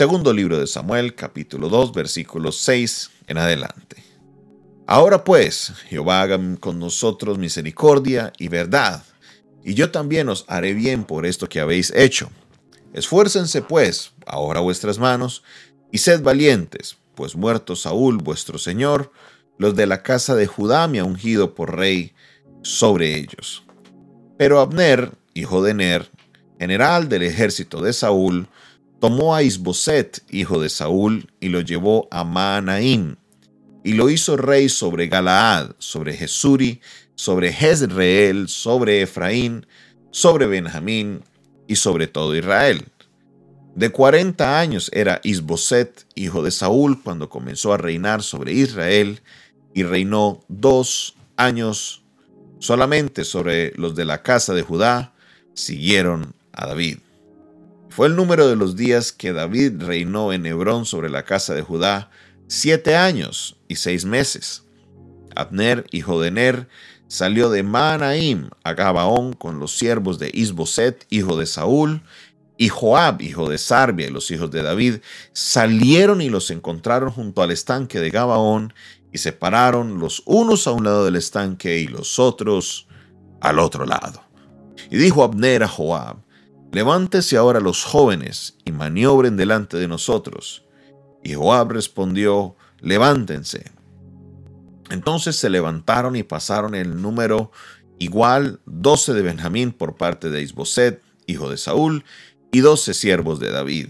Segundo libro de Samuel, capítulo 2, versículos 6 en adelante. Ahora pues, Jehová haga con nosotros misericordia y verdad, y yo también os haré bien por esto que habéis hecho. Esfuércense pues ahora vuestras manos, y sed valientes, pues muerto Saúl vuestro señor, los de la casa de Judá me ha ungido por rey sobre ellos. Pero Abner, hijo de Ner, general del ejército de Saúl, tomó a Isboset, hijo de Saúl, y lo llevó a Maanaim, y lo hizo rey sobre Galaad, sobre Jesuri, sobre Jezreel, sobre Efraín, sobre Benjamín y sobre todo Israel. De cuarenta años era Isboset, hijo de Saúl, cuando comenzó a reinar sobre Israel, y reinó dos años solamente sobre los de la casa de Judá, siguieron a David. Fue el número de los días que David reinó en Hebrón sobre la casa de Judá, siete años y seis meses. Abner, hijo de Ner, salió de Manaim a Gabaón con los siervos de Isboset, hijo de Saúl, y Joab, hijo de Sarbia, y los hijos de David, salieron y los encontraron junto al estanque de Gabaón, y se pararon los unos a un lado del estanque y los otros al otro lado. Y dijo Abner a Joab, Levántese ahora los jóvenes y maniobren delante de nosotros. Y Joab respondió, Levántense. Entonces se levantaron y pasaron el número igual, doce de Benjamín por parte de Isboset, hijo de Saúl, y doce siervos de David.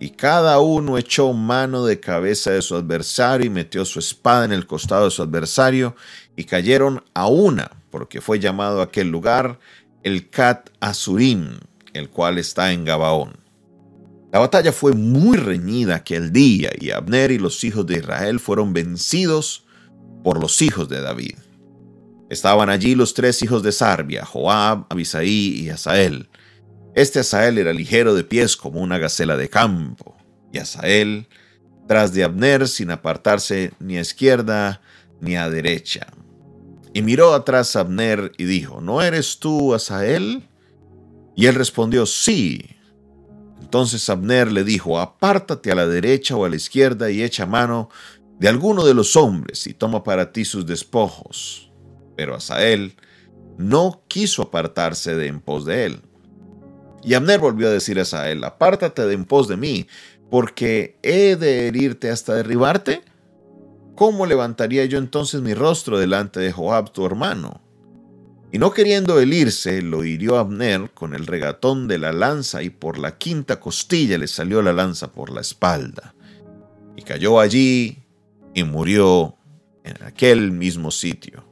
Y cada uno echó mano de cabeza de su adversario y metió su espada en el costado de su adversario, y cayeron a una, porque fue llamado aquel lugar el Cat Azurim, el cual está en Gabaón. La batalla fue muy reñida aquel día y Abner y los hijos de Israel fueron vencidos por los hijos de David. Estaban allí los tres hijos de Sarbia, Joab, Abisaí y Asael. Este Asael era ligero de pies como una gacela de campo, y Asael tras de Abner sin apartarse ni a izquierda ni a derecha. Y miró atrás a Abner y dijo, ¿no eres tú Asael? Y él respondió, sí. Entonces Abner le dijo, apártate a la derecha o a la izquierda y echa mano de alguno de los hombres y toma para ti sus despojos. Pero Asael no quiso apartarse de en pos de él. Y Abner volvió a decir a Asael, apártate de en pos de mí, porque he de herirte hasta derribarte. ¿Cómo levantaría yo entonces mi rostro delante de Joab tu hermano? Y no queriendo él irse, lo hirió Abner con el regatón de la lanza y por la quinta costilla le salió la lanza por la espalda. Y cayó allí y murió en aquel mismo sitio.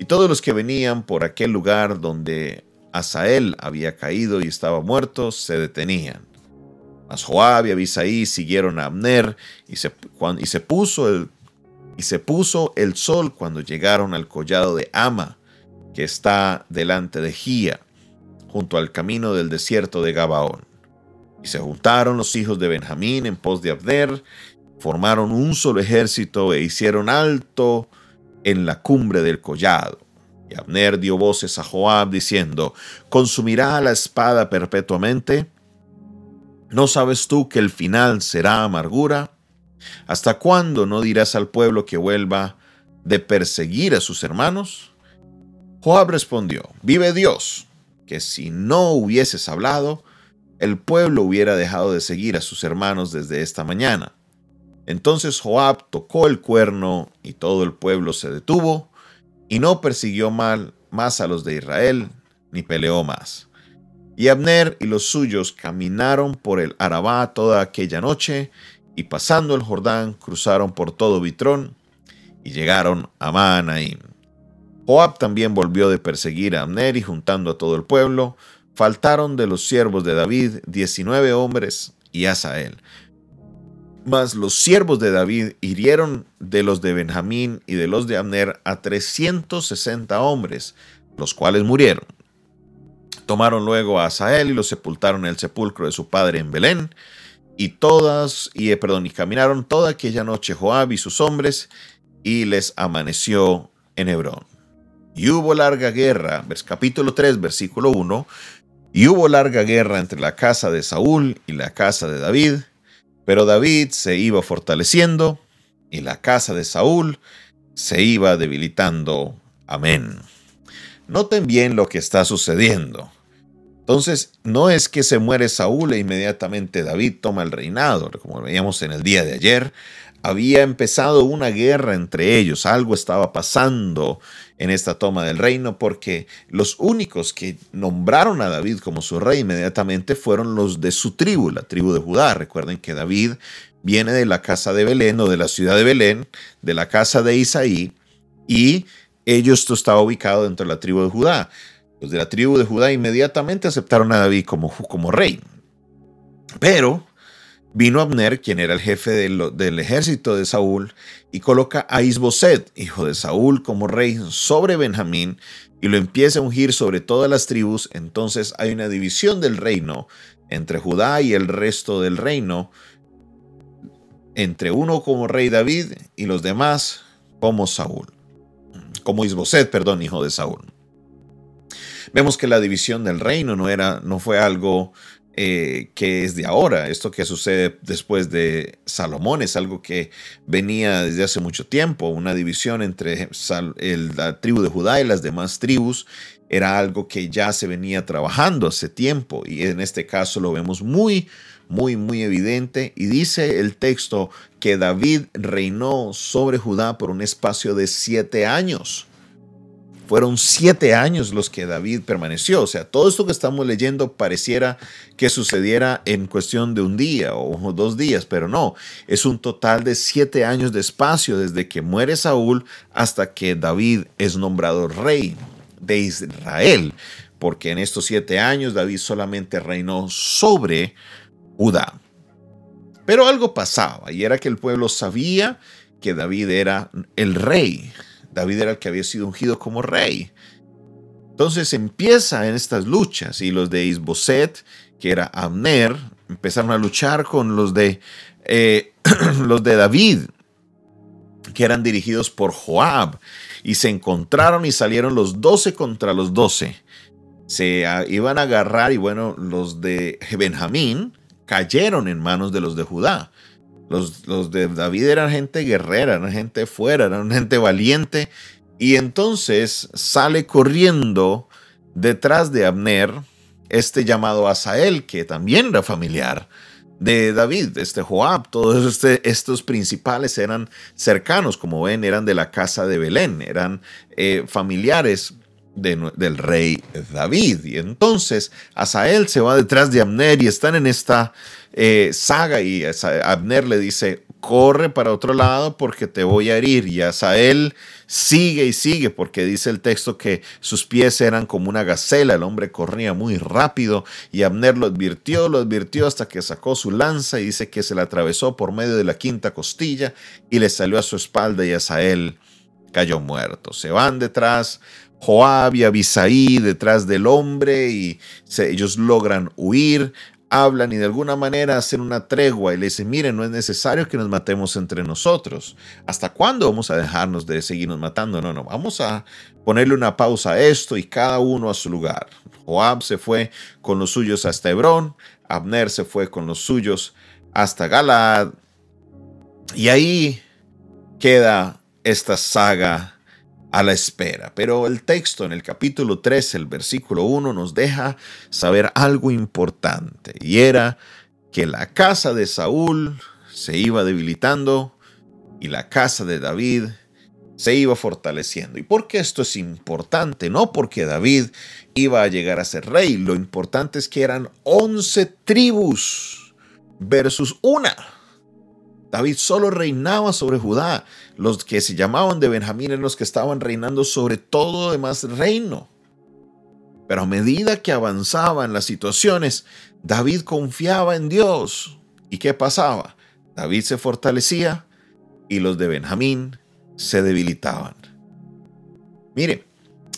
Y todos los que venían por aquel lugar donde Asael había caído y estaba muerto, se detenían. Mas Joab y Abisaí siguieron a Abner y se, y se puso el, y se puso el sol cuando llegaron al collado de Ama, que está delante de Gía, junto al camino del desierto de Gabaón. Y se juntaron los hijos de Benjamín en pos de Abner, formaron un solo ejército e hicieron alto en la cumbre del collado. Y Abner dio voces a Joab diciendo, ¿consumirá la espada perpetuamente? ¿No sabes tú que el final será amargura? ¿Hasta cuándo no dirás al pueblo que vuelva de perseguir a sus hermanos? Joab respondió, vive Dios, que si no hubieses hablado, el pueblo hubiera dejado de seguir a sus hermanos desde esta mañana. Entonces Joab tocó el cuerno y todo el pueblo se detuvo y no persiguió mal más a los de Israel, ni peleó más. Y Abner y los suyos caminaron por el Arabá toda aquella noche y pasando el Jordán cruzaron por todo Bitrón y llegaron a Maanaim. Joab también volvió de perseguir a Abner y juntando a todo el pueblo, faltaron de los siervos de David diecinueve hombres y Asael. Mas los siervos de David hirieron de los de Benjamín y de los de Abner a trescientos sesenta hombres, los cuales murieron. Tomaron luego a Asael y lo sepultaron en el sepulcro de su padre en Belén, y todas, y eh, perdón, y caminaron toda aquella noche Joab y sus hombres, y les amaneció en Hebrón. Y hubo larga guerra, capítulo 3, versículo 1, y hubo larga guerra entre la casa de Saúl y la casa de David, Pero David se iba fortaleciendo y la casa de Saúl se iba debilitando. Amén. Noten bien lo que está sucediendo. Entonces, no es que se muere Saúl e inmediatamente David toma el reinado, como veíamos en el día de ayer. Había empezado una guerra entre ellos, algo estaba pasando en esta toma del reino, porque los únicos que nombraron a David como su rey inmediatamente fueron los de su tribu, la tribu de Judá. Recuerden que David viene de la casa de Belén o de la ciudad de Belén, de la casa de Isaí, y ellos esto estaba ubicado dentro de la tribu de Judá. Los de la tribu de Judá inmediatamente aceptaron a David como, como rey. Pero vino Abner, quien era el jefe del ejército de Saúl, y coloca a Isboset, hijo de Saúl, como rey sobre Benjamín, y lo empieza a ungir sobre todas las tribus. Entonces hay una división del reino entre Judá y el resto del reino, entre uno como rey David y los demás como Saúl, como Isboset, perdón, hijo de Saúl. Vemos que la división del reino no, era, no fue algo eh, que es de ahora. Esto que sucede después de Salomón es algo que venía desde hace mucho tiempo. Una división entre la tribu de Judá y las demás tribus era algo que ya se venía trabajando hace tiempo y en este caso lo vemos muy, muy, muy evidente. Y dice el texto que David reinó sobre Judá por un espacio de siete años. Fueron siete años los que David permaneció. O sea, todo esto que estamos leyendo pareciera que sucediera en cuestión de un día o dos días, pero no. Es un total de siete años de espacio desde que muere Saúl hasta que David es nombrado rey de Israel. Porque en estos siete años David solamente reinó sobre Judá. Pero algo pasaba y era que el pueblo sabía que David era el rey. David era el que había sido ungido como rey. Entonces empieza en estas luchas y los de Isboset, que era Abner, empezaron a luchar con los de, eh, los de David, que eran dirigidos por Joab, y se encontraron y salieron los doce contra los doce. Se iban a agarrar y bueno, los de Benjamín cayeron en manos de los de Judá. Los, de David eran gente guerrera, eran gente fuera, eran gente valiente. Y entonces sale corriendo detrás de Abner este llamado Asael, que también era familiar de David, este Joab, todos este, estos principales eran cercanos, como ven, eran de la casa de Belén, eran eh, familiares del rey David. Y entonces Asael se va detrás de Abner y están en esta eh, saga y Abner le dice, corre para otro lado porque te voy a herir. Y Asael sigue y sigue porque dice el texto que sus pies eran como una gacela, el hombre corría muy rápido y Abner lo advirtió, lo advirtió hasta que sacó su lanza y dice que se la atravesó por medio de la quinta costilla y le salió a su espalda y Asael cayó muerto. Se van detrás Joab y Abisaí detrás del hombre y ellos logran huir, hablan y de alguna manera hacen una tregua y le dicen, miren, no es necesario que nos matemos entre nosotros. ¿Hasta cuándo vamos a dejarnos de seguirnos matando? No, no, vamos a ponerle una pausa a esto y cada uno a su lugar. Joab se fue con los suyos hasta Hebrón, Abner se fue con los suyos hasta Galaad. Y ahí queda esta saga a la espera. Pero el texto en el capítulo 3, el versículo 1, nos deja saber algo importante, y era que la casa de Saúl se iba debilitando y la casa de David se iba fortaleciendo. ¿Y por qué esto es importante? No porque David iba a llegar a ser rey, lo importante es que eran 11 tribus versus una. David solo reinaba sobre Judá. Los que se llamaban de Benjamín eran los que estaban reinando sobre todo demás reino. Pero a medida que avanzaban las situaciones, David confiaba en Dios. ¿Y qué pasaba? David se fortalecía y los de Benjamín se debilitaban. Mire,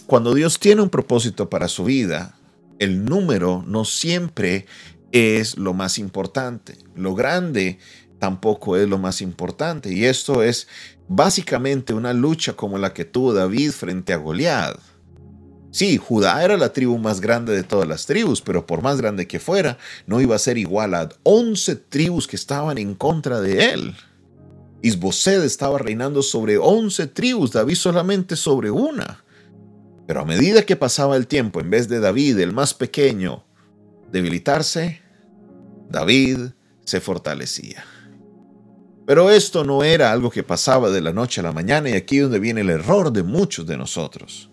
cuando Dios tiene un propósito para su vida, el número no siempre es lo más importante. Lo grande tampoco es lo más importante. Y esto es básicamente una lucha como la que tuvo David frente a Goliat. Sí, Judá era la tribu más grande de todas las tribus, pero por más grande que fuera, no iba a ser igual a 11 tribus que estaban en contra de él. Isbosed estaba reinando sobre 11 tribus, David solamente sobre una. Pero a medida que pasaba el tiempo, en vez de David, el más pequeño, debilitarse, David se fortalecía. Pero esto no era algo que pasaba de la noche a la mañana y aquí es donde viene el error de muchos de nosotros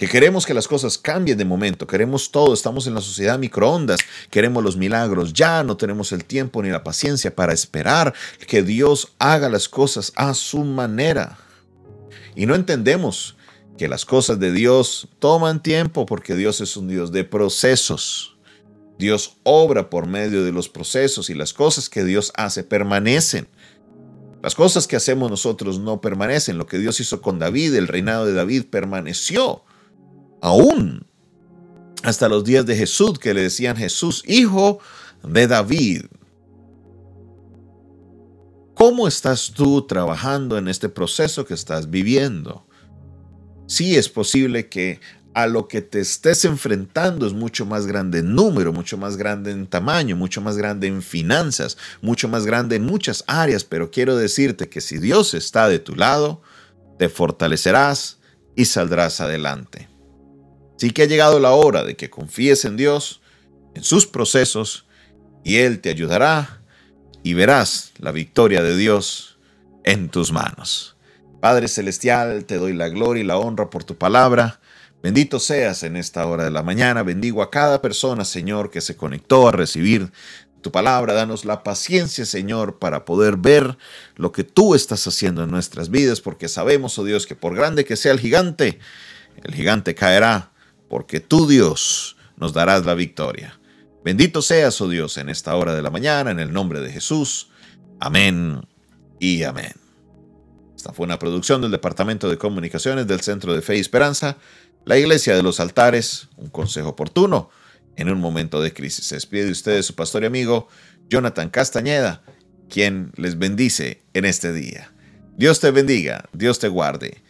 que queremos que las cosas cambien de momento, queremos todo, estamos en la sociedad microondas, queremos los milagros ya, no tenemos el tiempo ni la paciencia para esperar que Dios haga las cosas a su manera. Y no entendemos que las cosas de Dios toman tiempo porque Dios es un Dios de procesos. Dios obra por medio de los procesos y las cosas que Dios hace permanecen. Las cosas que hacemos nosotros no permanecen. Lo que Dios hizo con David, el reinado de David permaneció aún hasta los días de Jesús, que le decían Jesús, hijo de David. ¿Cómo estás tú trabajando en este proceso que estás viviendo? Sí es posible que a lo que te estés enfrentando es mucho más grande en número, mucho más grande en tamaño, mucho más grande en finanzas, mucho más grande en muchas áreas, pero quiero decirte que si Dios está de tu lado, te fortalecerás y saldrás adelante. Sí que ha llegado la hora de que confíes en Dios, en sus procesos, y Él te ayudará y verás la victoria de Dios en tus manos. Padre Celestial, te doy la gloria y la honra por tu palabra. Bendito seas en esta hora de la mañana. Bendigo a cada persona, Señor, que se conectó a recibir tu palabra. Danos la paciencia, Señor, para poder ver lo que tú estás haciendo en nuestras vidas, porque sabemos, oh Dios, que por grande que sea el gigante, el gigante caerá porque tú Dios nos darás la victoria. Bendito seas, oh Dios, en esta hora de la mañana, en el nombre de Jesús. Amén y amén. Esta fue una producción del Departamento de Comunicaciones del Centro de Fe y Esperanza, la Iglesia de los Altares, un consejo oportuno en un momento de crisis. Se despide de ustedes su pastor y amigo Jonathan Castañeda, quien les bendice en este día. Dios te bendiga, Dios te guarde